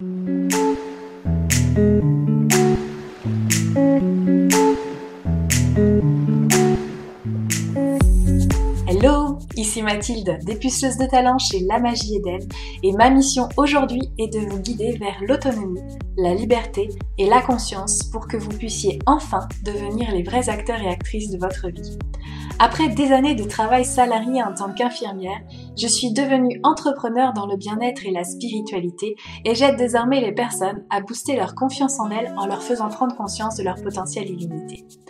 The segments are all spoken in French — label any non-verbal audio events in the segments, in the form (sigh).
Thank you. Ici Mathilde, dépuceuse de talent chez La Magie Eden, et ma mission aujourd'hui est de vous guider vers l'autonomie, la liberté et la conscience pour que vous puissiez enfin devenir les vrais acteurs et actrices de votre vie. Après des années de travail salarié en tant qu'infirmière, je suis devenue entrepreneur dans le bien-être et la spiritualité et j'aide désormais les personnes à booster leur confiance en elles en leur faisant prendre conscience de leur potentiel illimité.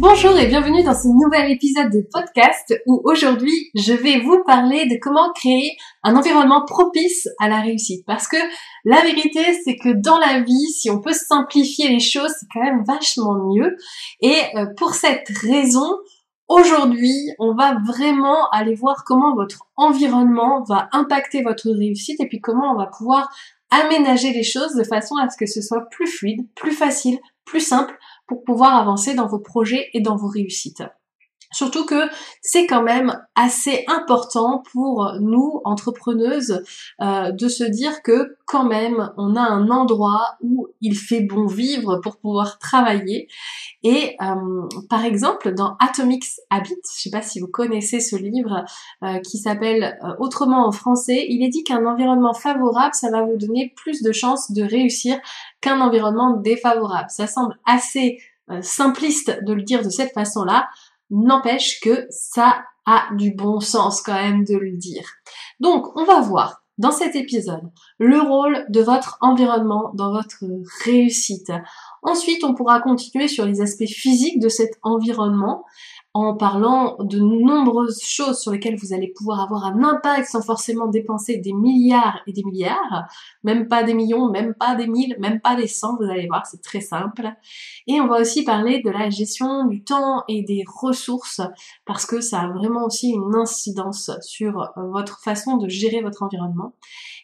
Bonjour et bienvenue dans ce nouvel épisode de podcast où aujourd'hui je vais vous parler de comment créer un environnement propice à la réussite. Parce que la vérité c'est que dans la vie, si on peut simplifier les choses, c'est quand même vachement mieux. Et euh, pour cette raison, aujourd'hui on va vraiment aller voir comment votre environnement va impacter votre réussite et puis comment on va pouvoir aménager les choses de façon à ce que ce soit plus fluide, plus facile, plus simple pour pouvoir avancer dans vos projets et dans vos réussites. Surtout que c'est quand même assez important pour nous, entrepreneuses, euh, de se dire que quand même on a un endroit où il fait bon vivre pour pouvoir travailler. Et euh, par exemple, dans Atomics Habits, je sais pas si vous connaissez ce livre euh, qui s'appelle autrement en français, il est dit qu'un environnement favorable, ça va vous donner plus de chances de réussir qu'un environnement défavorable. Ça semble assez simpliste de le dire de cette façon-là. N'empêche que ça a du bon sens quand même de le dire. Donc, on va voir dans cet épisode le rôle de votre environnement dans votre réussite. Ensuite, on pourra continuer sur les aspects physiques de cet environnement en parlant de nombreuses choses sur lesquelles vous allez pouvoir avoir un impact sans forcément dépenser des milliards et des milliards, même pas des millions, même pas des mille, même pas des cent, vous allez voir, c'est très simple. Et on va aussi parler de la gestion du temps et des ressources, parce que ça a vraiment aussi une incidence sur votre façon de gérer votre environnement.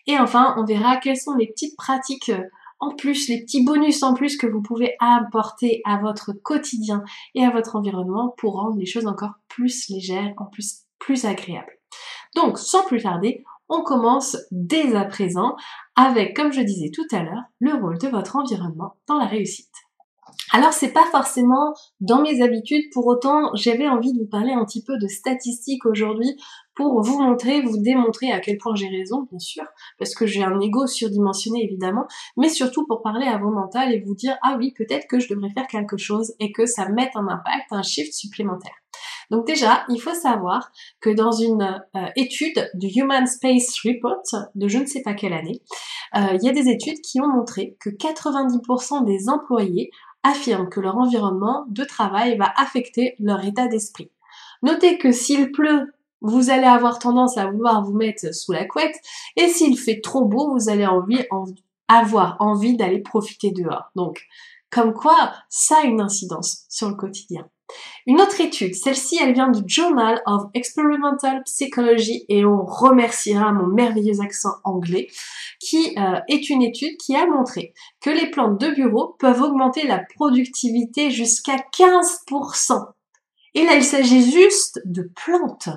Et enfin, on verra quelles sont les petites pratiques en plus, les petits bonus en plus que vous pouvez apporter à votre quotidien et à votre environnement pour rendre les choses encore plus légères, en plus plus agréables. Donc, sans plus tarder, on commence dès à présent avec, comme je disais tout à l'heure, le rôle de votre environnement dans la réussite. Alors c'est pas forcément dans mes habitudes, pour autant j'avais envie de vous parler un petit peu de statistiques aujourd'hui pour vous montrer, vous démontrer à quel point j'ai raison, bien sûr, parce que j'ai un ego surdimensionné évidemment, mais surtout pour parler à vos mentales et vous dire ah oui peut-être que je devrais faire quelque chose et que ça mette un impact, un shift supplémentaire. Donc déjà, il faut savoir que dans une euh, étude du Human Space Report de je ne sais pas quelle année, euh, il y a des études qui ont montré que 90% des employés affirment que leur environnement de travail va affecter leur état d'esprit. Notez que s'il pleut, vous allez avoir tendance à vouloir vous mettre sous la couette, et s'il fait trop beau, vous allez avoir envie d'aller profiter dehors. Donc, comme quoi, ça a une incidence sur le quotidien. Une autre étude, celle-ci, elle vient du Journal of Experimental Psychology et on remerciera mon merveilleux accent anglais, qui euh, est une étude qui a montré que les plantes de bureau peuvent augmenter la productivité jusqu'à 15%. Et là, il s'agit juste de plantes.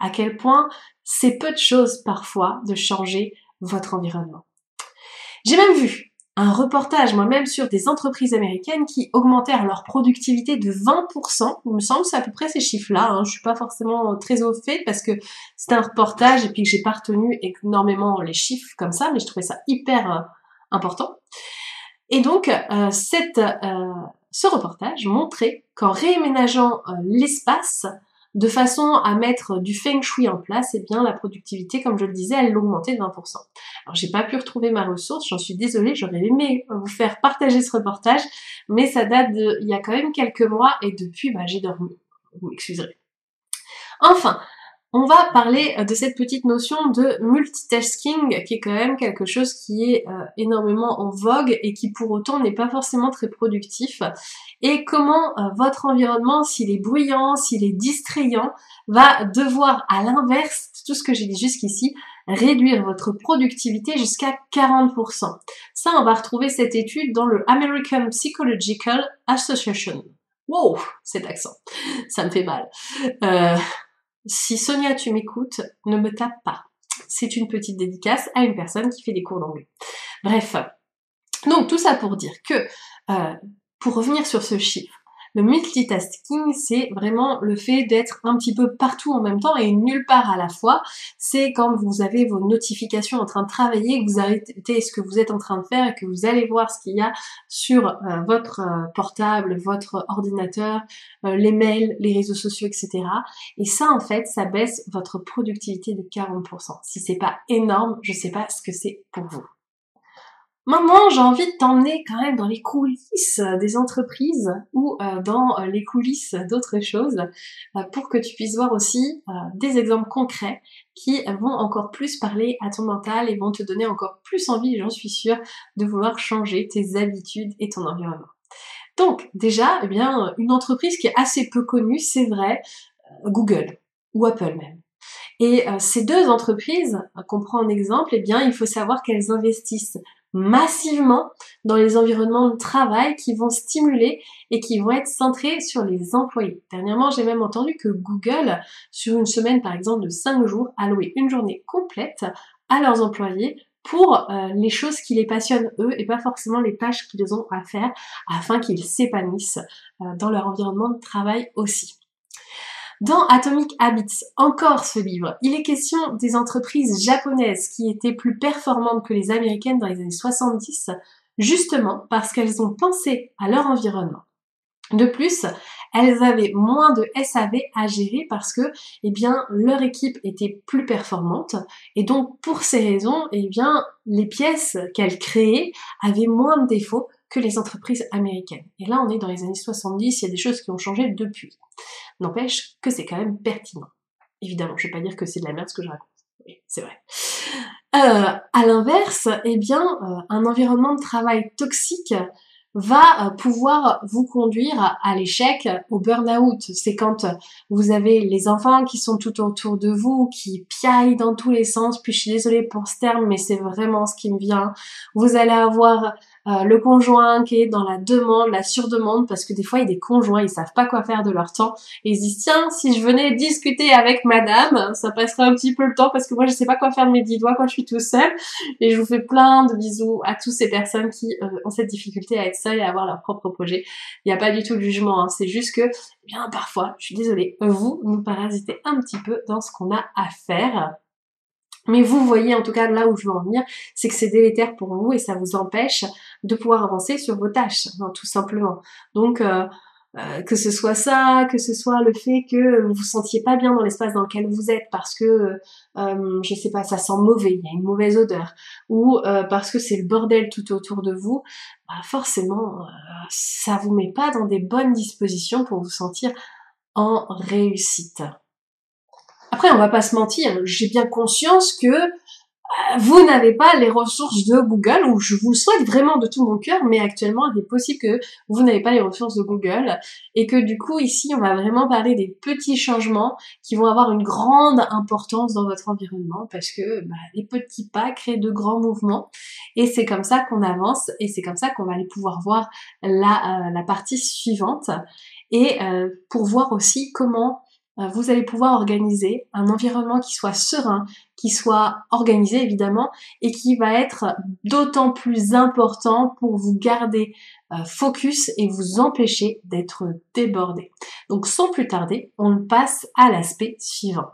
À quel point c'est peu de choses parfois de changer votre environnement. J'ai même vu un reportage moi-même sur des entreprises américaines qui augmentèrent leur productivité de 20%. Il me semble c'est à peu près ces chiffres-là. Hein. Je suis pas forcément très au fait parce que c'est un reportage et puis que j'ai pas retenu énormément les chiffres comme ça, mais je trouvais ça hyper euh, important. Et donc euh, euh, ce reportage montrait qu'en réaménageant l'espace, de façon à mettre du feng shui en place, eh bien la productivité, comme je le disais, elle l'augmentait de 20%. Alors j'ai pas pu retrouver ma ressource, j'en suis désolée, j'aurais aimé vous faire partager ce reportage, mais ça date de il y a quand même quelques mois et depuis bah, j'ai dormi. Vous m'excuserez. Enfin, on va parler euh, de cette petite notion de multitasking qui est quand même quelque chose qui est euh, énormément en vogue et qui pour autant n'est pas forcément très productif et comment euh, votre environnement, s'il est bruyant, s'il est distrayant, va devoir à l'inverse tout ce que j'ai dit jusqu'ici, réduire votre productivité jusqu'à 40%. Ça, on va retrouver cette étude dans le American Psychological Association. Wow, cet accent, ça me fait mal. Si Sonia, tu m'écoutes, ne me tape pas. C'est une petite dédicace à une personne qui fait des cours d'anglais. Bref. Donc tout ça pour dire que, euh, pour revenir sur ce chiffre, le multitasking, c'est vraiment le fait d'être un petit peu partout en même temps et nulle part à la fois. C'est quand vous avez vos notifications en train de travailler, que vous arrêtez ce que vous êtes en train de faire et que vous allez voir ce qu'il y a sur euh, votre euh, portable, votre ordinateur, euh, les mails, les réseaux sociaux, etc. Et ça, en fait, ça baisse votre productivité de 40%. Si c'est pas énorme, je sais pas ce que c'est pour vous. Maintenant, j'ai envie de t'emmener quand même dans les coulisses des entreprises ou euh, dans euh, les coulisses d'autres choses euh, pour que tu puisses voir aussi des exemples concrets qui vont encore plus parler à ton mental et vont te donner encore plus envie, j'en suis sûre, de vouloir changer tes habitudes et ton environnement. Donc, déjà, eh bien, une entreprise qui est assez peu connue, c'est vrai, Google ou Apple même. Et ces deux entreprises, qu'on prend en exemple, eh bien, il faut savoir qu'elles investissent massivement dans les environnements de travail qui vont stimuler et qui vont être centrés sur les employés. Dernièrement, j'ai même entendu que Google, sur une semaine par exemple de 5 jours, allouait une journée complète à leurs employés pour euh, les choses qui les passionnent eux et pas forcément les tâches qu'ils ont à faire afin qu'ils s'épanouissent euh, dans leur environnement de travail aussi. Dans Atomic Habits, encore ce livre, il est question des entreprises japonaises qui étaient plus performantes que les américaines dans les années 70, justement parce qu'elles ont pensé à leur environnement. De plus, elles avaient moins de SAV à gérer parce que, eh bien, leur équipe était plus performante et donc pour ces raisons, eh bien, les pièces qu'elles créaient avaient moins de défauts que les entreprises américaines. Et là, on est dans les années 70, il y a des choses qui ont changé depuis. N'empêche que c'est quand même pertinent. Évidemment, je vais pas dire que c'est de la merde ce que je raconte. Oui, c'est vrai. Euh, à l'inverse, eh bien, euh, un environnement de travail toxique va euh, pouvoir vous conduire à l'échec, au burn-out. C'est quand vous avez les enfants qui sont tout autour de vous, qui piaillent dans tous les sens, puis je suis désolée pour ce terme, mais c'est vraiment ce qui me vient. Vous allez avoir euh, le conjoint qui est dans la demande, la surdemande, parce que des fois il y a des conjoints, ils savent pas quoi faire de leur temps, et ils se disent tiens, si je venais discuter avec madame, ça passerait un petit peu le temps, parce que moi je sais pas quoi faire de mes dix doigts quand je suis tout seul, et je vous fais plein de bisous à toutes ces personnes qui euh, ont cette difficulté à être seules et à avoir leur propre projet. Il n'y a pas du tout de jugement, hein. c'est juste que, eh bien parfois, je suis désolée, vous nous parasitez un petit peu dans ce qu'on a à faire. Mais vous voyez en tout cas là où je veux en venir, c'est que c'est délétère pour vous et ça vous empêche de pouvoir avancer sur vos tâches, hein, tout simplement. Donc euh, euh, que ce soit ça, que ce soit le fait que vous vous sentiez pas bien dans l'espace dans lequel vous êtes parce que euh, je sais pas, ça sent mauvais, il y a une mauvaise odeur, ou euh, parce que c'est le bordel tout autour de vous, bah forcément ça vous met pas dans des bonnes dispositions pour vous sentir en réussite. Après, on va pas se mentir, j'ai bien conscience que euh, vous n'avez pas les ressources de Google, ou je vous le souhaite vraiment de tout mon cœur, mais actuellement, il est possible que vous n'avez pas les ressources de Google, et que du coup, ici, on va vraiment parler des petits changements qui vont avoir une grande importance dans votre environnement, parce que bah, les petits pas créent de grands mouvements, et c'est comme ça qu'on avance, et c'est comme ça qu'on va aller pouvoir voir la, euh, la partie suivante, et euh, pour voir aussi comment vous allez pouvoir organiser un environnement qui soit serein, qui soit organisé évidemment, et qui va être d'autant plus important pour vous garder euh, focus et vous empêcher d'être débordé. Donc sans plus tarder, on passe à l'aspect suivant.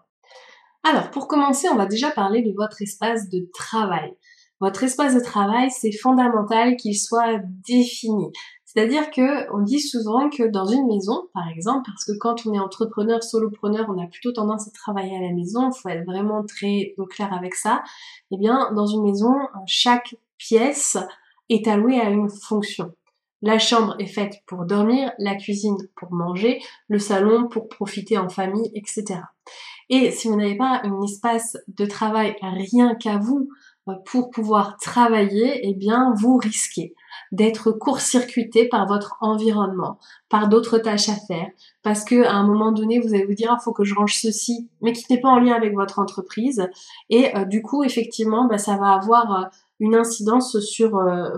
Alors pour commencer, on va déjà parler de votre espace de travail. Votre espace de travail, c'est fondamental qu'il soit défini. C'est-à-dire que on dit souvent que dans une maison, par exemple, parce que quand on est entrepreneur, solopreneur, on a plutôt tendance à travailler à la maison, il faut être vraiment très au clair avec ça. Eh bien, dans une maison, chaque pièce est allouée à une fonction. La chambre est faite pour dormir, la cuisine pour manger, le salon pour profiter en famille, etc. Et si vous n'avez pas un espace de travail rien qu'à vous euh, pour pouvoir travailler, eh bien, vous risquez d'être court-circuité par votre environnement, par d'autres tâches à faire, parce que à un moment donné, vous allez vous dire, il ah, faut que je range ceci, mais qui n'est pas en lien avec votre entreprise, et euh, du coup, effectivement, bah, ça va avoir euh, une incidence sur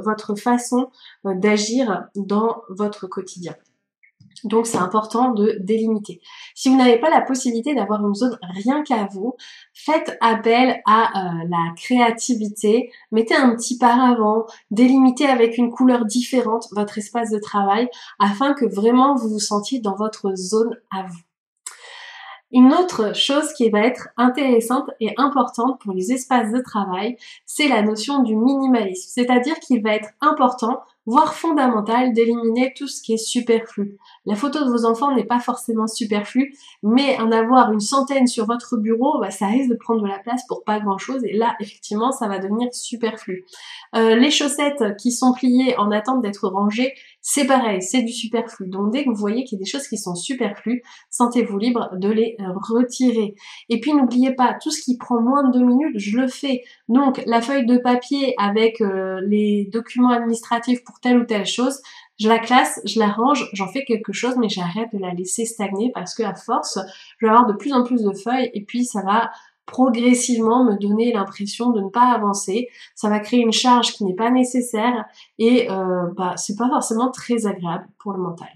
votre façon d'agir dans votre quotidien. Donc c'est important de délimiter. Si vous n'avez pas la possibilité d'avoir une zone rien qu'à vous, faites appel à euh, la créativité, mettez un petit paravent, délimitez avec une couleur différente votre espace de travail afin que vraiment vous vous sentiez dans votre zone à vous. Une autre chose qui va être intéressante et importante pour les espaces de travail, c'est la notion du minimalisme. C'est-à-dire qu'il va être important voire fondamental d'éliminer tout ce qui est superflu. La photo de vos enfants n'est pas forcément superflue, mais en avoir une centaine sur votre bureau, bah, ça risque de prendre de la place pour pas grand chose et là effectivement ça va devenir superflu. Euh, les chaussettes qui sont pliées en attente d'être rangées, c'est pareil, c'est du superflu. Donc dès que vous voyez qu'il y a des choses qui sont superflues, sentez-vous libre de les euh, retirer. Et puis n'oubliez pas, tout ce qui prend moins de deux minutes, je le fais. Donc la feuille de papier avec euh, les documents administratifs pour telle ou telle chose, je la classe, je la range, j'en fais quelque chose, mais j'arrête de la laisser stagner parce que à force, je vais avoir de plus en plus de feuilles et puis ça va progressivement me donner l'impression de ne pas avancer. Ça va créer une charge qui n'est pas nécessaire et euh, bah, c'est pas forcément très agréable pour le mental.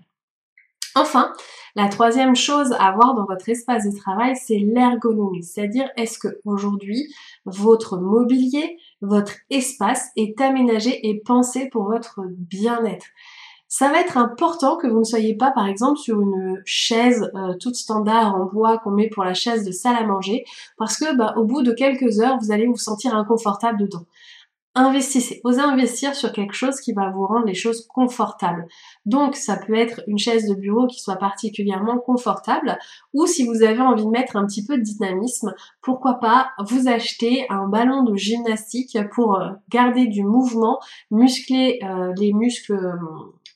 Enfin, la troisième chose à voir dans votre espace de travail, c'est l'ergonomie. C'est-à-dire, est-ce que aujourd'hui, votre mobilier, votre espace est aménagé et pensé pour votre bien-être ça va être important que vous ne soyez pas, par exemple, sur une chaise euh, toute standard en bois qu'on met pour la chaise de salle à manger, parce que bah, au bout de quelques heures, vous allez vous sentir inconfortable dedans. Investissez, osez investir sur quelque chose qui va vous rendre les choses confortables. Donc ça peut être une chaise de bureau qui soit particulièrement confortable ou si vous avez envie de mettre un petit peu de dynamisme, pourquoi pas vous acheter un ballon de gymnastique pour euh, garder du mouvement, muscler euh, les muscles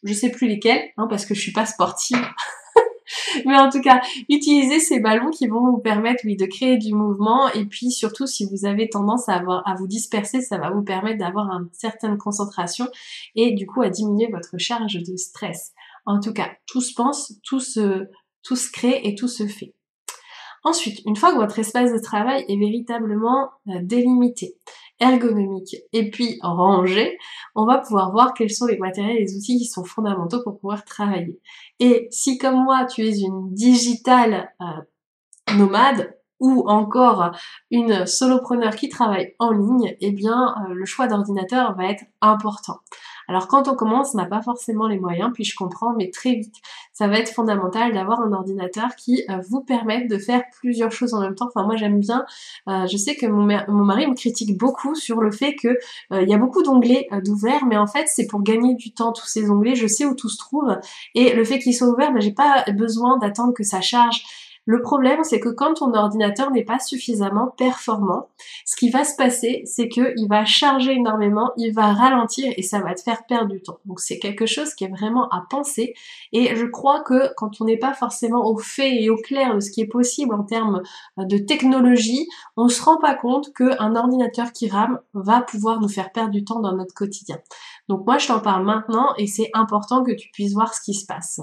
je sais plus lesquels, hein, parce que je suis pas sportive. (laughs) (laughs) Mais en tout cas, utilisez ces ballons qui vont vous permettre, de créer du mouvement. Et puis surtout, si vous avez tendance à, vous disperser, ça va vous permettre d'avoir une certaine concentration et du coup à diminuer votre charge de stress. En tout cas, tout se pense, tout se, tout se crée et tout se fait. Ensuite, une fois que votre espace de travail est véritablement euh, délimité, ergonomique et puis rangé, on va pouvoir voir quels sont les matériels et les outils qui sont fondamentaux pour pouvoir travailler. Et si comme moi tu es une digitale euh, nomade ou encore une solopreneur qui travaille en ligne, eh bien euh, le choix d'ordinateur va être important. Alors quand on commence, on n'a pas forcément les moyens, puis je comprends, mais très vite, ça va être fondamental d'avoir un ordinateur qui euh, vous permette de faire plusieurs choses en même temps. Enfin moi j'aime bien, euh, je sais que mon, mari me critique beaucoup sur le fait que euh, il y a beaucoup d'onglets d'ouverts, mais en fait c'est pour gagner du temps tous ces onglets, je sais où tout se trouve, et le fait qu'ils soient ouverts, ben, j'ai pas besoin d'attendre que ça charge le problème, c'est que quand ton ordinateur n'est pas suffisamment performant, ce qui va se passer, c'est qu'il va charger énormément, il va ralentir et ça va te faire perdre du temps. Donc c'est quelque chose qui est vraiment à penser et je crois que quand on n'est pas forcément au fait et au clair de ce qui est possible en termes de technologie, on se rend pas compte qu'un ordinateur qui rame va pouvoir nous faire perdre du temps dans notre quotidien. Donc moi je t'en parle maintenant et c'est important que tu puisses voir ce qui se passe.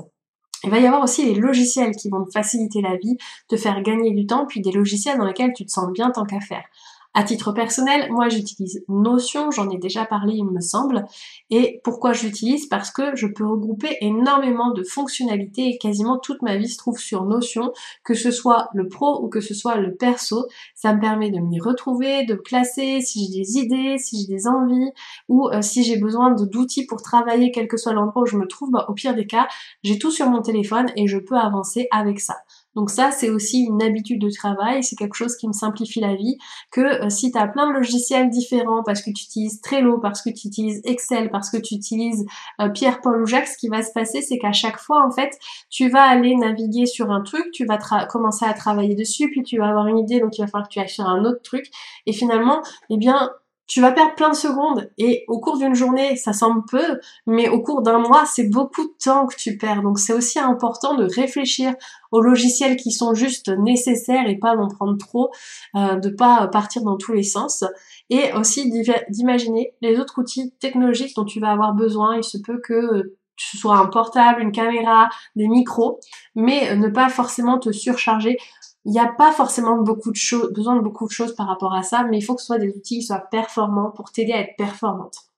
Il va y avoir aussi les logiciels qui vont te faciliter la vie, te faire gagner du temps, puis des logiciels dans lesquels tu te sens bien tant qu'à faire. À titre personnel, moi j'utilise Notion, j'en ai déjà parlé il me semble. Et pourquoi je l'utilise Parce que je peux regrouper énormément de fonctionnalités et quasiment toute ma vie se trouve sur Notion, que ce soit le pro ou que ce soit le perso. Ça me permet de m'y retrouver, de classer si j'ai des idées, si j'ai des envies ou euh, si j'ai besoin d'outils pour travailler quel que soit l'endroit où je me trouve. Bah, au pire des cas, j'ai tout sur mon téléphone et je peux avancer avec ça. Donc ça, c'est aussi une habitude de travail, c'est quelque chose qui me simplifie la vie, que euh, si tu as plein de logiciels différents, parce que tu utilises Trello, parce que tu utilises Excel, parce que tu utilises euh, Pierre, Paul ou Jacques, ce qui va se passer, c'est qu'à chaque fois, en fait, tu vas aller naviguer sur un truc, tu vas commencer à travailler dessus, puis tu vas avoir une idée, donc il va falloir que tu ailles un autre truc, et finalement, eh bien, tu vas perdre plein de secondes et au cours d'une journée, ça semble peu, mais au cours d'un mois, c'est beaucoup de temps que tu perds. Donc c'est aussi important de réfléchir aux logiciels qui sont juste nécessaires et pas d'en prendre trop, euh, de pas partir dans tous les sens et aussi d'imaginer les autres outils technologiques dont tu vas avoir besoin. Il se peut que ce soit un portable, une caméra, des micros, mais ne pas forcément te surcharger il n'y a pas forcément beaucoup de choses, besoin de beaucoup de choses par rapport à ça, mais il faut que ce soit des outils qui soient performants pour t'aider à être performante.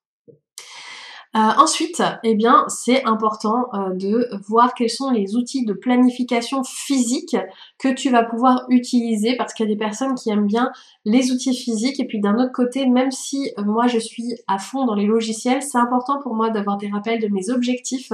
Euh, ensuite, eh bien, c'est important euh, de voir quels sont les outils de planification physique que tu vas pouvoir utiliser parce qu'il y a des personnes qui aiment bien les outils physiques et puis d'un autre côté, même si euh, moi je suis à fond dans les logiciels, c'est important pour moi d'avoir des rappels de mes objectifs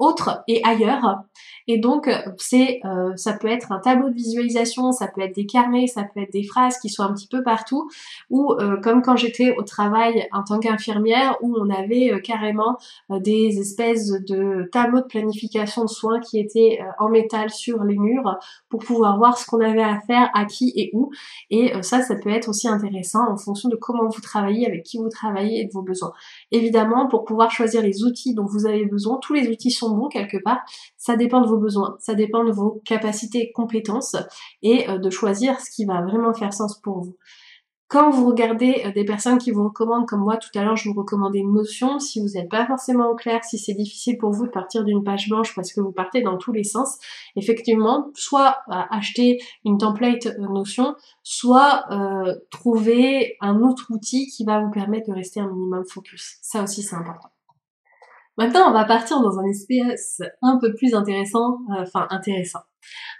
autres et ailleurs. Et donc, c'est, ça peut être un tableau de visualisation, ça peut être des carnets, ça peut être des phrases qui sont un petit peu partout, ou comme quand j'étais au travail en tant qu'infirmière, où on avait carrément euh, des espèces de tableaux de planification de soins qui étaient euh, en métal sur les murs pour pouvoir voir ce qu'on avait à faire, à qui et où. Et euh, ça, ça peut être aussi intéressant en fonction de comment vous travaillez, avec qui vous travaillez et de vos besoins. Évidemment, pour pouvoir choisir les outils dont vous avez besoin, tous les outils sont bons quelque part, ça dépend de vos besoins, ça dépend de vos capacités et compétences et de choisir ce qui va vraiment faire sens pour vous. Quand vous regardez euh, des personnes qui vous recommandent, comme moi tout à l'heure je vous recommandais une notion, si vous n'êtes pas forcément au clair, si c'est difficile pour vous de partir d'une page blanche parce que vous partez dans tous les sens, effectivement, soit euh, acheter une template euh, notion, soit trouver un autre outil qui va vous permettre de rester un minimum focus. Ça aussi c'est important. Maintenant, on va partir dans un espace un peu plus intéressant, enfin intéressant,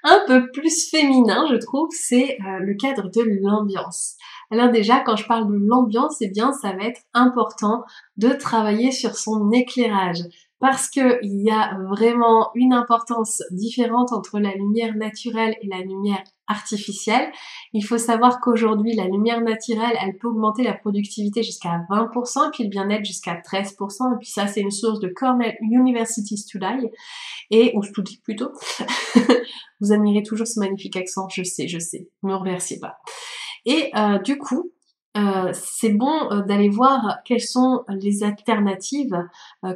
un peu plus féminin, je trouve, c'est le cadre de l'ambiance. Alors déjà, quand je parle de l'ambiance, eh bien, ça va être important de travailler sur son éclairage parce qu'il y a vraiment une importance différente entre la lumière naturelle et la lumière artificielle. Il faut savoir qu'aujourd'hui, la lumière naturelle, elle peut augmenter la productivité jusqu'à 20%, puis le bien-être jusqu'à 13%, et puis ça, c'est une source de Cornell University Study, et, ou Study plutôt. (laughs) Vous admirez toujours ce magnifique accent, je sais, je sais, ne me remerciez pas. Et euh, du coup, euh, c'est bon euh, d'aller voir quelles sont les alternatives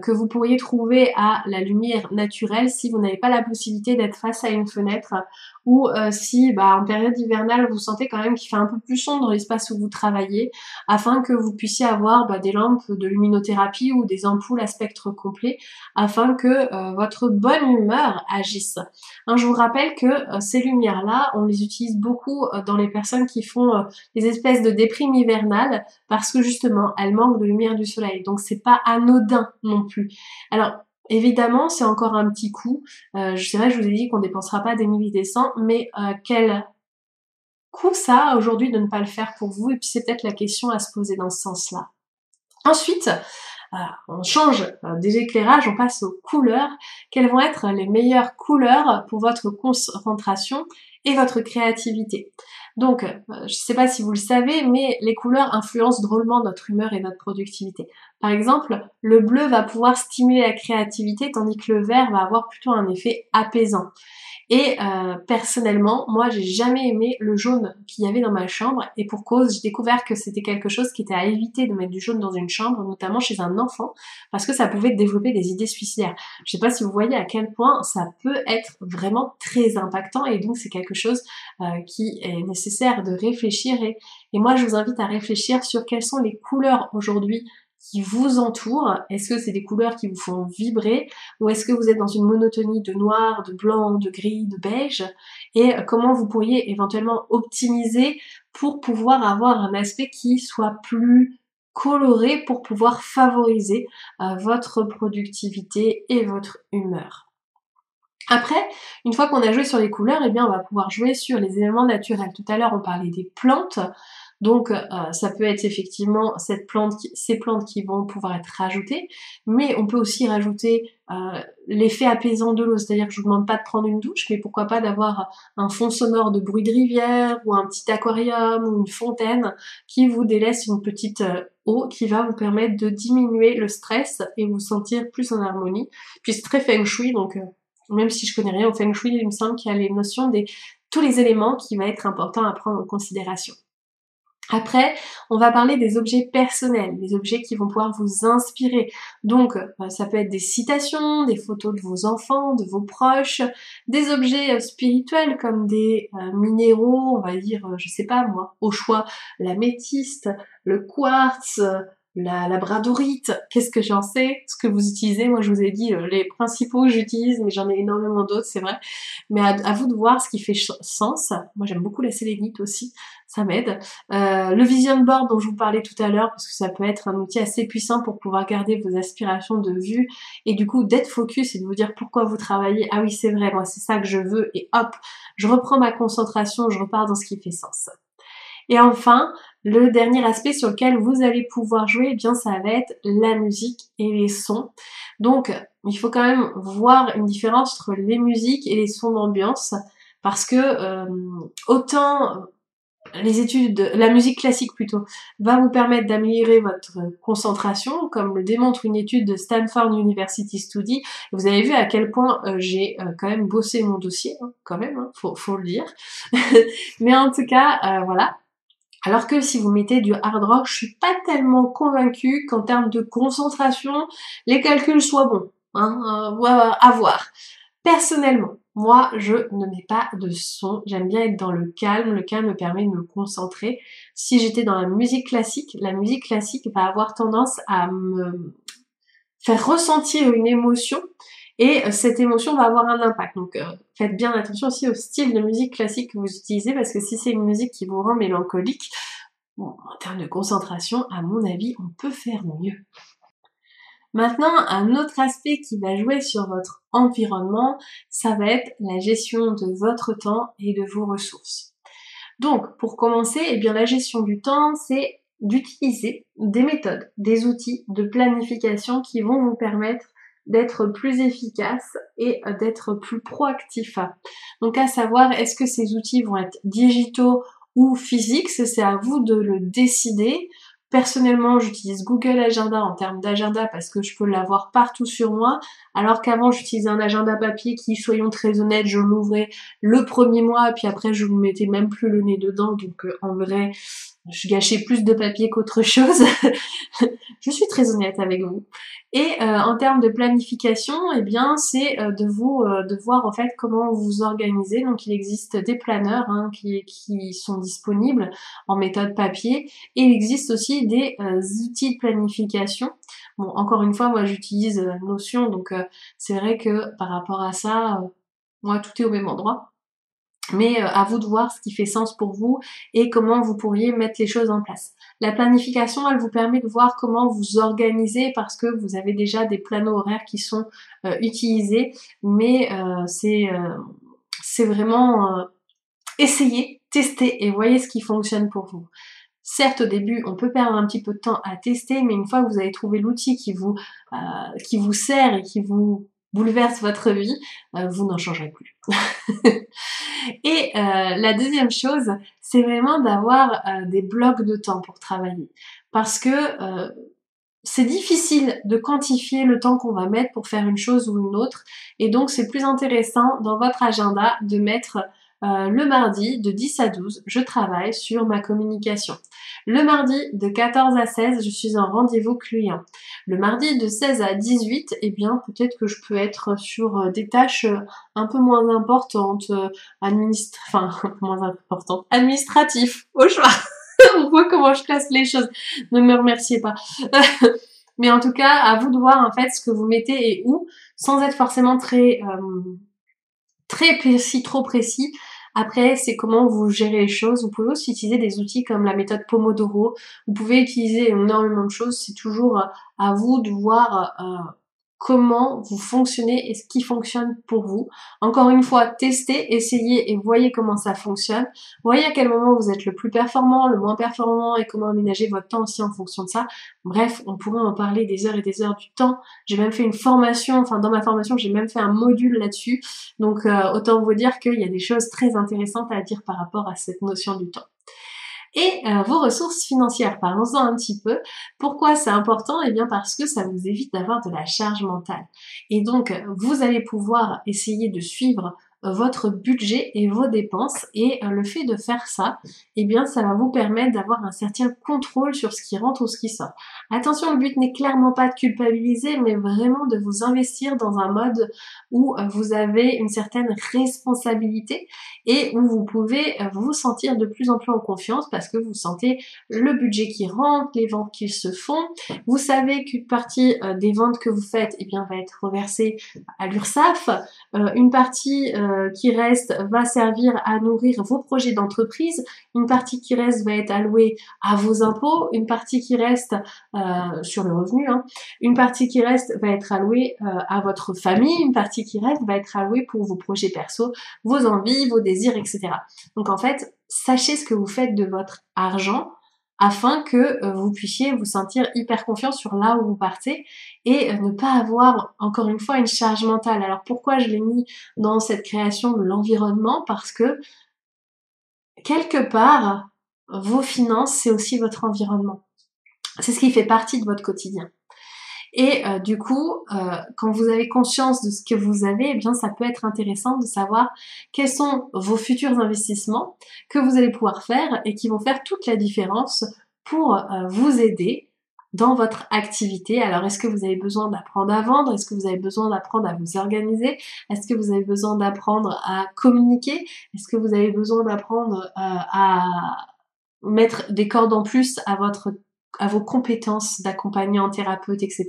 que vous pourriez trouver à la lumière naturelle si vous n'avez pas la possibilité d'être face à une fenêtre ou euh, si bah, en période hivernale vous sentez quand même qu'il fait un peu plus sombre dans l'espace où vous travaillez, afin que vous puissiez avoir bah, des lampes de luminothérapie ou des ampoules à spectre complet, afin que euh, votre bonne humeur agisse. Hein, je vous rappelle que euh, ces lumières-là, on les utilise beaucoup dans les personnes qui font des espèces de déprime parce que justement, elles manquent de lumière du soleil. Donc c'est pas anodin non plus. Alors Évidemment, c'est encore un petit coup. Euh, je dirais, je vous ai dit qu'on dépensera pas des milliers des cents, mais euh, quel coût ça aujourd'hui de ne pas le faire pour vous? Et puis c'est peut-être la question à se poser dans ce sens-là. Ensuite, euh, on change euh, des éclairages, on passe aux couleurs. Quelles vont être les meilleures couleurs pour votre concentration et votre créativité? Donc, euh, je ne sais pas si vous le savez, mais les couleurs influencent drôlement notre humeur et notre productivité. Par exemple, le bleu va pouvoir stimuler la créativité, tandis que le vert va avoir plutôt un effet apaisant. Et euh, personnellement, moi, j'ai jamais aimé le jaune qu'il y avait dans ma chambre. Et pour cause, j'ai découvert que c'était quelque chose qui était à éviter de mettre du jaune dans une chambre, notamment chez un enfant, parce que ça pouvait développer des idées suicidaires. Je sais pas si vous voyez à quel point ça peut être vraiment très impactant. Et donc, c'est quelque chose euh, qui est nécessaire de réfléchir. Et, moi, je vous invite à réfléchir sur quelles sont les couleurs aujourd'hui qui vous entourent Est-ce que c'est des couleurs qui vous font vibrer ou est-ce que vous êtes dans une monotonie de noir, de blanc, de gris, de beige? Et comment vous pourriez éventuellement optimiser pour pouvoir avoir un aspect qui soit plus coloré pour pouvoir favoriser euh, votre productivité et votre humeur? Après, une fois qu'on a joué sur les couleurs, eh bien on va pouvoir jouer sur les éléments naturels. Tout à l'heure on parlait des plantes. Donc euh, ça peut être effectivement cette plante, ces plantes qui vont pouvoir être rajoutées, mais on peut aussi rajouter euh, l'effet apaisant de l'eau, c'est-à-dire que je vous demande pas de prendre une douche, mais pourquoi pas d'avoir un fond sonore de bruit de rivière ou un petit aquarium ou une fontaine qui vous délaisse une petite euh, eau qui va vous permettre de diminuer le stress et vous sentir plus en harmonie. Puis c'est très feng shui, donc même si je connais rien au feng shui, il me semble qu'il y a les notions des tous les éléments qui va être important à prendre en considération. Après, on va parler des objets personnels, des objets qui vont pouvoir vous inspirer. Donc, euh, ça peut être des citations, des photos de vos enfants, de vos proches, des objets euh, spirituels comme des euh, minéraux, on va dire, je sais pas moi, au choix, la métiste, le quartz, la, la bradorite, qu'est-ce que j'en sais, ce que vous utilisez, moi je vous ai dit euh, les principaux que j'utilise, mais j'en ai énormément d'autres, c'est vrai. Mais à, vous de voir ce qui fait sens. Moi j'aime beaucoup la sélénite aussi, ça m'aide. Euh, le vision board dont je vous parlais tout à l'heure, parce que ça peut être un outil assez puissant pour pouvoir garder vos aspirations de vue et du coup d'être focus et de vous dire pourquoi vous travaillez. Ah oui c'est vrai, moi c'est ça que je veux et hop, je reprends ma concentration, je repars dans ce qui fait sens. Et enfin, le dernier aspect sur lequel vous allez pouvoir jouer, eh bien ça va être la musique et les sons. Donc il faut quand même voir une différence entre les musiques et les sons d'ambiance parce que euh, autant les études, la musique classique plutôt, va vous permettre d'améliorer votre concentration, comme le démontre une étude de Stanford University Study. Vous avez vu à quel point euh, j'ai euh, quand même bossé mon dossier, hein, quand même, hein, faut, faut, le dire. (laughs) Mais en tout cas, voilà, alors que si vous mettez du hard rock, je suis pas tellement convaincue qu'en termes de concentration, les calculs soient bons. Hein, euh, à voir. Personnellement, moi, je ne mets pas de son. J'aime bien être dans le calme. Le calme me permet de me concentrer. Si j'étais dans la musique classique, la musique classique va avoir tendance à me faire ressentir une émotion et euh, cette émotion va avoir un impact. Donc euh, faites bien attention aussi au style de musique classique que vous utilisez parce que si c'est une musique qui vous rend mélancolique, en termes de concentration, à mon avis, on peut faire mieux. Maintenant, un autre aspect qui va jouer sur votre environnement, ça va être la gestion de votre temps et de vos ressources. Donc, pour commencer, eh bien, la gestion du temps, c'est d'utiliser des méthodes, des outils de planification qui vont vous permettre d'être plus efficace et euh, d'être plus proactif. Donc à savoir, est-ce que ces outils vont être digitaux ou physiques, c'est à vous de le décider. Personnellement, j'utilise Google Agenda en termes d'agenda parce que je peux l'avoir partout sur moi, alors qu'avant j'utilisais un agenda papier qui, soyons très honnêtes, je l'ouvrais le premier mois, puis après je ne mettais même plus le nez dedans, donc euh, en vrai, je gâchais plus de papier qu'autre chose. (laughs) je suis très honnête avec vous. Et euh, en termes de planification, eh bien, c'est euh, de vous euh, de voir en fait comment vous organisez. Donc, il existe des planeurs hein, qui, qui sont disponibles en méthode papier, et il existe aussi des outils de planification. Bon, encore une fois, moi, j'utilise Notion, donc c'est vrai que par rapport à ça, moi, tout est au même endroit mais euh, à vous de voir ce qui fait sens pour vous et comment vous pourriez mettre les choses en place. La planification, elle vous permet de voir comment vous organiser parce que vous avez déjà des planos horaires qui sont euh, utilisés, mais euh, c'est c'est vraiment essayer, tester et voyez ce qui fonctionne pour vous. Certes, au début, on peut perdre un petit peu de temps à tester, mais une fois que vous avez trouvé l'outil qui vous qui vous sert et qui vous bouleverse votre vie, vous n'en changerez plus. (laughs) Et euh, la deuxième chose, c'est vraiment d'avoir euh, des blocs de temps pour travailler. Parce que euh, c'est difficile de quantifier le temps qu'on va mettre pour faire une chose ou une autre. Et donc c'est plus intéressant dans votre agenda de mettre euh, le mardi de 10 à 12, je travaille sur ma communication. Le mardi de 14 à 16, je suis en rendez-vous client. Le mardi de 16 à 18, eh bien peut-être que je peux être sur euh, des tâches euh, un peu moins importantes, administ... enfin (laughs) moins importantes, administratifs, au choix. (laughs) On voit comment je classe les choses. Ne me remerciez pas. (laughs) Mais en tout cas, à vous de voir en fait ce que vous mettez et où, sans être forcément très très précis, trop précis. Après, c'est comment vous gérez les choses. Vous pouvez aussi utiliser des outils comme la méthode Pomodoro. Vous pouvez utiliser énormément de choses. C'est toujours à vous de voir euh, comment vous fonctionnez et ce qui fonctionne pour vous. Encore une fois, testez, essayez et voyez comment ça fonctionne. Voyez à quel moment vous êtes le plus performant, le moins performant et comment aménager votre temps aussi en fonction de ça. Bref, on pourrait en parler des heures et des heures du temps. J'ai même fait une formation, enfin dans ma formation, j'ai même fait un module là-dessus. Donc euh, autant vous dire qu'il y a des choses très intéressantes à dire par rapport à cette notion du temps et euh, vos ressources financières. Parlons-en un petit peu. Pourquoi c'est important? Eh bien parce que ça vous évite d'avoir de la charge mentale. Et donc, vous allez pouvoir essayer de suivre votre budget et vos dépenses et euh, le fait de faire ça, eh bien ça va vous permettre d'avoir un certain contrôle sur ce qui rentre ou ce qui sort. Attention, le but n'est clairement pas de culpabiliser, mais vraiment de vous investir dans un mode où euh, vous avez une certaine responsabilité et où vous pouvez euh, vous sentir de plus en plus en confiance parce que vous sentez le budget qui rentre, les ventes qui se font. Vous savez qu'une partie des ventes que vous faites, eh bien va être reversée à l'URSSAF, une partie qui reste va servir à nourrir vos projets d'entreprise, une partie qui reste va être allouée à vos impôts, une partie qui reste euh, sur le revenu, hein, une partie qui reste va être allouée euh, à votre famille, une partie qui reste va être allouée pour vos projets perso, vos envies, vos désirs, etc. Donc en fait, sachez ce que vous faites de votre argent afin que euh, vous puissiez vous sentir hyper confiant sur là où vous partez et euh, ne pas avoir encore une fois une charge mentale. Alors pourquoi je l'ai mis dans cette création de l'environnement? Parce que quelque part, vos finances, c'est aussi votre environnement. C'est ce qui fait partie de votre quotidien. Et euh, du coup, euh, quand vous avez conscience de ce que vous avez, eh bien, ça peut être intéressant de savoir quels sont vos futurs investissements que vous allez pouvoir faire et qui vont faire toute la différence pour euh, vous aider dans votre activité. Alors, est-ce que vous avez besoin d'apprendre à vendre? Est-ce que vous avez besoin d'apprendre à vous organiser? Est-ce que vous avez besoin d'apprendre à communiquer? Est-ce que vous avez besoin d'apprendre à mettre des cordes en plus à votre à vos compétences d'accompagnant, thérapeute, etc.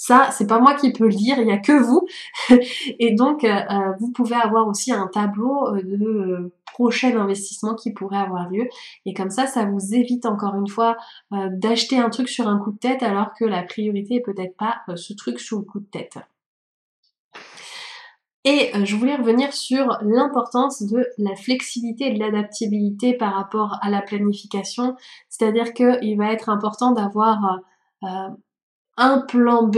Ça, c'est pas moi qui peux le dire, il y a que vous. (laughs) et donc, euh, euh, vous pouvez avoir aussi un tableau euh, de prochains investissements qui pourraient avoir lieu. Et comme ça, ça vous évite encore une fois d'acheter un truc sur un coup de tête alors que la priorité est peut-être pas ce truc sur le coup de tête. Et euh, je voulais revenir sur l'importance de la flexibilité et de l'adaptabilité par rapport à la planification. C'est-à-dire qu'il va être important d'avoir euh, un plan B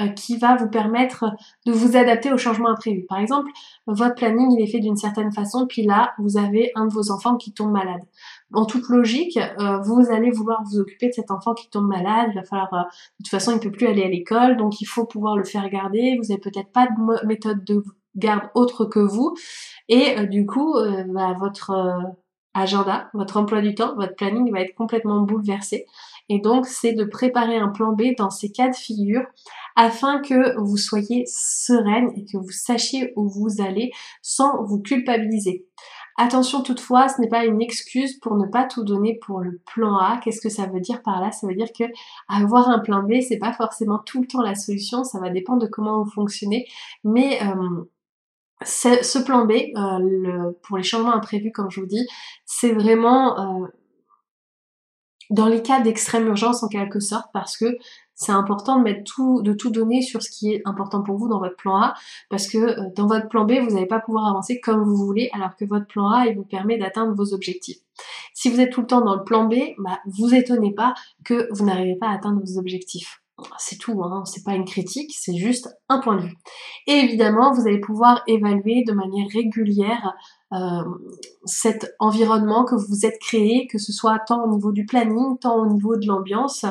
euh, qui va vous permettre de vous adapter aux changements imprévus. Par exemple, votre planning il est fait d'une certaine façon, puis là vous avez un de vos enfants qui tombe malade. En toute logique, vous allez vouloir vous occuper de cet enfant qui tombe malade. Il va falloir, de toute façon, il peut plus aller à l'école, donc il faut pouvoir le faire garder. Vous avez peut-être pas de méthode de garde autre que vous. Et euh, du coup, euh, bah, votre euh, agenda, votre emploi du temps, votre planning va être complètement bouleversé. Et donc, c'est de préparer un plan B dans ces cas de figure afin que vous soyez sereine et que vous sachiez où vous allez sans vous culpabiliser. Attention toutefois, ce n'est pas une excuse pour ne pas tout donner pour le plan A. Qu'est-ce que ça veut dire par là? Ça veut dire que avoir un plan B, c'est pas forcément tout le temps la solution. Ça va dépendre de comment vous fonctionnez, mais ce plan B, euh, pour les changements imprévus, comme je vous dis, c'est vraiment euh, dans les cas d'extrême urgence en quelque sorte, parce que c'est important de mettre tout, de tout donner sur ce qui est important pour vous dans votre plan A, parce que euh, dans votre plan B, vous n'allez pas pouvoir avancer comme vous voulez, alors que votre plan A, il vous permet d'atteindre vos objectifs. Si vous êtes tout le temps dans le plan B, bah, vous étonnez pas que vous n'arrivez pas à atteindre vos objectifs c'est tout, hein, c'est pas une critique, c'est juste un point de vue. Et évidemment, vous allez pouvoir évaluer de manière régulière euh, cet environnement que vous vous êtes créé, que ce soit tant au niveau du planning, tant au niveau de l'ambiance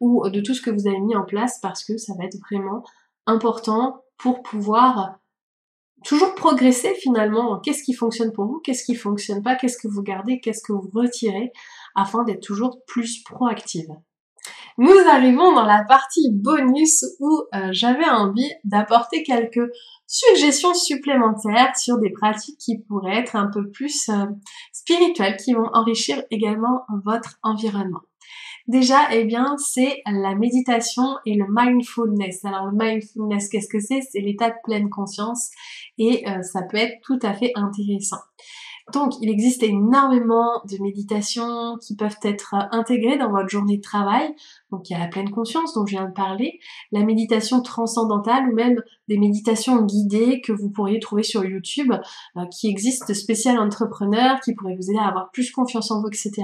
ou de tout ce que vous avez mis en place, parce que ça va être vraiment important pour pouvoir toujours progresser finalement. Qu'est-ce qui fonctionne pour vous, qu'est-ce qui fonctionne pas, qu'est-ce que vous gardez, qu'est-ce que vous retirez, afin d'être toujours plus proactive. Nous arrivons dans la partie bonus où euh, j'avais envie d'apporter quelques suggestions supplémentaires sur des pratiques qui pourraient être un peu plus euh, spirituelles, qui vont enrichir également votre environnement. Déjà, eh bien, c'est la méditation et le mindfulness. Alors, le mindfulness, qu'est-ce que c'est? C'est l'état de pleine conscience et euh, ça peut être tout à fait intéressant. Donc, il existe énormément de méditations qui peuvent être intégrées dans votre journée de travail. Donc, il y a la pleine conscience dont je viens de parler, la méditation transcendantale ou même des méditations guidées que vous pourriez trouver sur YouTube, euh, qui existent spécial entrepreneurs, qui pourraient vous aider à avoir plus confiance en vous, etc.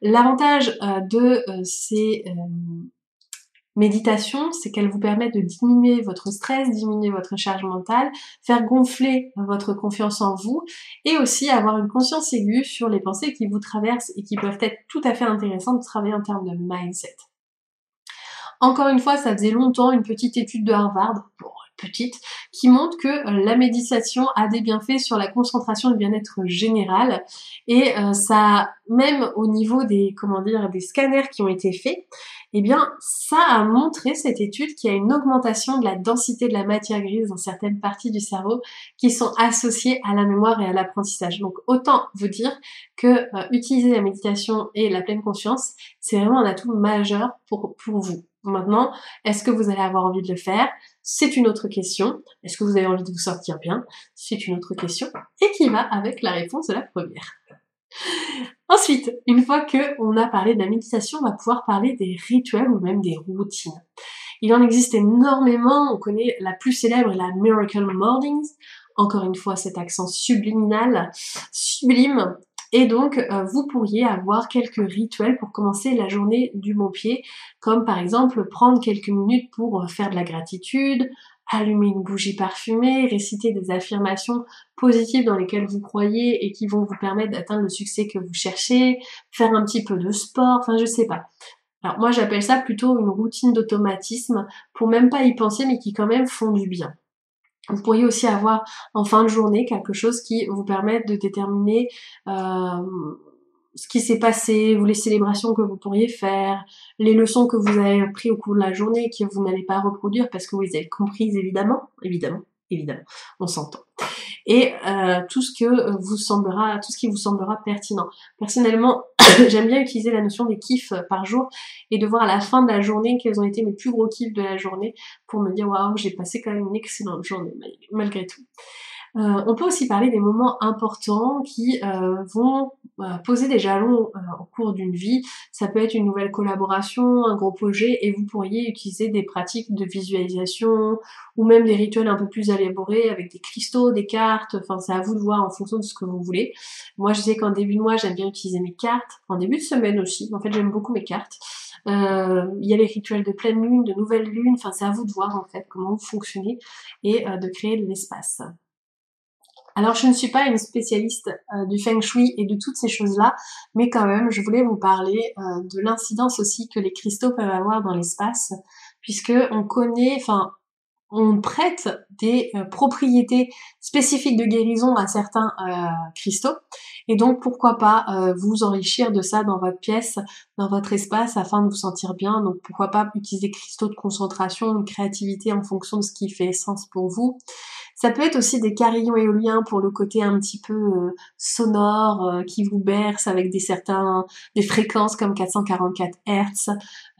L'avantage euh, de euh, ces méditation, c'est qu'elle vous permet de diminuer votre stress, diminuer votre charge mentale, faire gonfler votre confiance en vous et aussi avoir une conscience aiguë sur les pensées qui vous traversent et qui peuvent être tout à fait intéressantes de travailler en termes de mindset. Encore une fois, ça faisait longtemps une petite étude de Harvard, petite qui montre que euh, la méditation a des bienfaits sur la concentration et le bien-être général et euh, ça même au niveau des comment dire des scanners qui ont été faits eh bien, ça a montré cette étude qu'il y a une augmentation de la densité de la matière grise dans certaines parties du cerveau qui sont associées à la mémoire et à l'apprentissage. Donc, autant vous dire que euh, utiliser la méditation et la pleine conscience, c'est vraiment un atout majeur pour, pour vous. Maintenant, est-ce que vous allez avoir envie de le faire? C'est une autre question. Est-ce que vous avez envie de vous sortir bien? C'est une autre question. Et qui va avec la réponse de la première. Ensuite, une fois que on a parlé de la méditation, on va pouvoir parler des rituels ou même des routines. Il en existe énormément, on connaît la plus célèbre, la Miracle Mornings, encore une fois cet accent subliminal, sublime, et donc, euh, vous pourriez avoir quelques rituels pour commencer la journée du bon pied, comme par exemple prendre quelques minutes pour euh, faire de la gratitude, allumer une bougie parfumée, réciter des affirmations positives dans lesquelles vous croyez et qui vont vous permettre d'atteindre le succès que vous cherchez, faire un petit peu de sport, enfin je sais pas. Alors moi j'appelle ça plutôt une routine d'automatisme pour même pas y penser mais qui quand même font du bien. Vous pourriez aussi avoir en fin de journée quelque chose qui vous permette de déterminer euh, ce qui s'est passé, vous les célébrations que vous pourriez faire, les leçons que vous avez apprises au cours de la journée et que vous n'allez pas reproduire parce que vous les avez comprises évidemment, évidemment, évidemment, on s'entend. Et euh, tout ce que vous semblera, tout ce qui vous semblera pertinent. Personnellement, (coughs) j'aime bien utiliser la notion des kiffs par jour et de voir à la fin de la journée quels ont été mes plus gros kiffs de la journée pour me dire waouh, j'ai passé quand même une excellente journée malgré tout. Euh, on peut aussi parler des moments importants qui euh, vont euh, poser des jalons au cours d'une vie. Ça peut être une nouvelle collaboration, un gros projet, et vous pourriez utiliser des pratiques de visualisation ou même des rituels un peu plus élaborés avec des cristaux, des cartes. Enfin, c'est à vous de voir en fonction de ce que vous voulez. Moi, je sais qu'en début de mois, j'aime bien utiliser mes cartes. En début de semaine aussi. En fait, j'aime beaucoup mes cartes. Il y a les rituels de pleine lune, de nouvelle lune. Enfin, c'est à vous de voir en fait comment vous fonctionnez et de créer de l'espace. Alors je ne suis pas une spécialiste euh, du feng shui et de toutes ces choses-là, mais quand même je voulais vous parler euh, de l'incidence aussi que les cristaux peuvent avoir dans l'espace, puisque on connaît, enfin on prête des euh, propriétés spécifiques de guérison à certains cristaux, et donc pourquoi pas vous enrichir de ça dans votre pièce, dans votre espace, afin de vous sentir bien. Donc pourquoi pas utiliser des cristaux de concentration, de créativité en fonction de ce qui fait sens pour vous. Ça peut être aussi des carillons éoliens pour le côté un petit peu euh, sonore euh, qui vous berce avec des certains des fréquences comme 444 Hz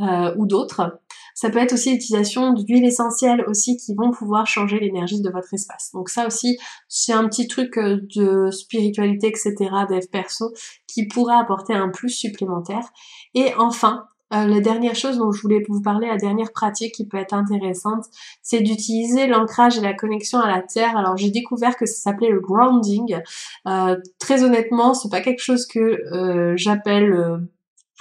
euh, ou d'autres. Ça peut être aussi l'utilisation d'huiles essentielles aussi qui vont pouvoir changer l'énergie de votre espace. Donc ça aussi, c'est un petit truc de spiritualité, etc., dev perso, qui pourrait apporter un plus supplémentaire. Et enfin, euh, la dernière chose dont je voulais vous parler, la dernière pratique qui peut être intéressante, c'est d'utiliser l'ancrage et la connexion à la terre. Alors j'ai découvert que ça s'appelait le grounding. Euh, très honnêtement, c'est pas quelque chose que euh, j'appelle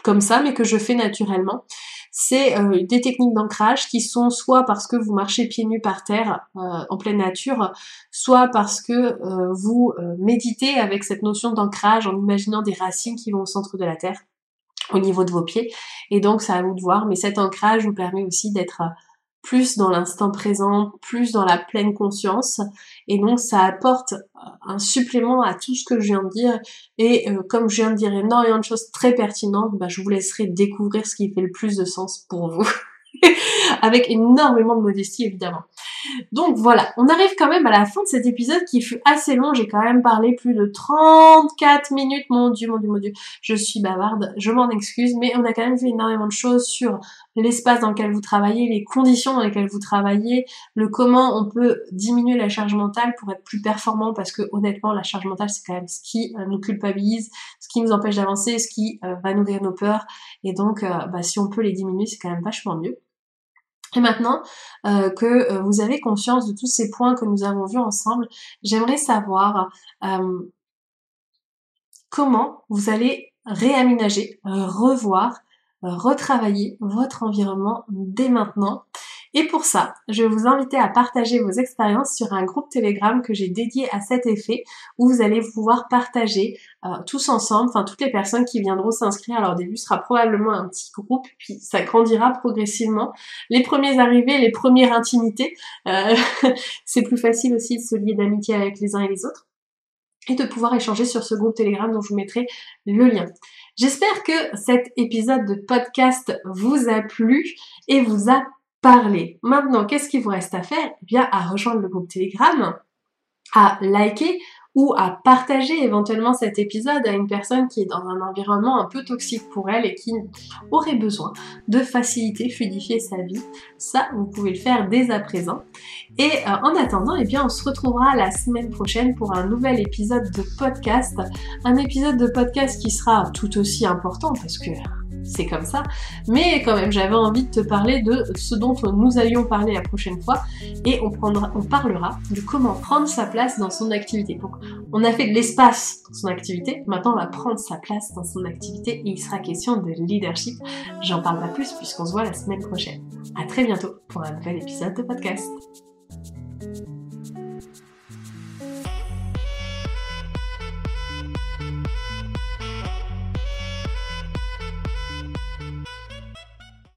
comme ça, mais que je fais naturellement. C'est des techniques d'ancrage qui sont soit parce que vous marchez pieds nus par terre en pleine nature, soit parce que vous méditez avec cette notion d'ancrage en imaginant des racines qui vont au centre de la terre au niveau de vos pieds. Et donc, c'est à vous de voir. Mais cet ancrage vous permet aussi d'être euh, plus dans l'instant présent, plus dans la pleine conscience. Et donc, ça apporte euh, un supplément à tout ce que je viens de dire. Et euh, comme je viens de dire énormément de choses très pertinentes, bah, je vous laisserai découvrir ce qui fait le plus de sens pour vous. (laughs) avec énormément de modestie évidemment. Donc voilà, on arrive quand même à la fin de cet épisode qui fut assez long, j'ai quand même parlé plus de 34 minutes, mon dieu, mon dieu, mon dieu, je suis bavarde, je m'en excuse, mais on a quand même fait énormément de choses sur l'espace dans lequel vous travaillez, les conditions dans lesquelles vous travaillez, le comment on peut diminuer la charge mentale pour être plus performant parce que honnêtement la charge mentale c'est quand même ce qui euh, nous culpabilise, ce qui nous empêche d'avancer, ce qui euh, va nourrir nos peurs. Et donc euh, bah, si on peut les diminuer c'est quand même vachement mieux. Et maintenant euh, que euh, vous avez conscience de tous ces points que nous avons vus ensemble, j'aimerais savoir euh, comment vous allez réaménager, revoir, retravailler votre environnement dès maintenant Et pour ça, je vais vous inviter à partager vos expériences sur un groupe Telegram que j'ai dédié à cet effet, où vous allez pouvoir partager euh, tous ensemble, enfin toutes les personnes qui viendront s'inscrire. Alors au début, sera probablement un petit groupe, puis ça grandira progressivement. Les premiers arrivés, les premières intimités, euh, (laughs) c'est plus facile aussi de se lier d'amitié avec les uns et les autres et de pouvoir échanger sur ce groupe Telegram dont je vous mettrai le lien. J'espère que cet épisode de podcast vous a plu et vous a parlé. Maintenant, qu'est-ce qu'il vous reste à faire? Eh bien, à rejoindre le groupe Telegram, à liker ou à partager éventuellement cet épisode à une personne qui est dans un environnement un peu toxique pour elle et qui aurait besoin de faciliter, fluidifier sa vie. Ça, vous pouvez le faire dès à présent. Et euh, en attendant, eh bien, on se retrouvera la semaine prochaine pour un nouvel épisode de podcast. Un épisode de podcast qui sera tout aussi important parce que c'est comme ça. Mais quand même, j'avais envie de te parler de ce dont nous allions parler la prochaine fois et on, parlera de comment prendre sa place dans son activité. Donc, on a fait de l'espace dans son activité, maintenant on va prendre sa place dans son activité et il sera question de leadership. J'en parle pas plus puisqu'on se voit la semaine prochaine. À très bientôt pour un nouvel épisode de podcast.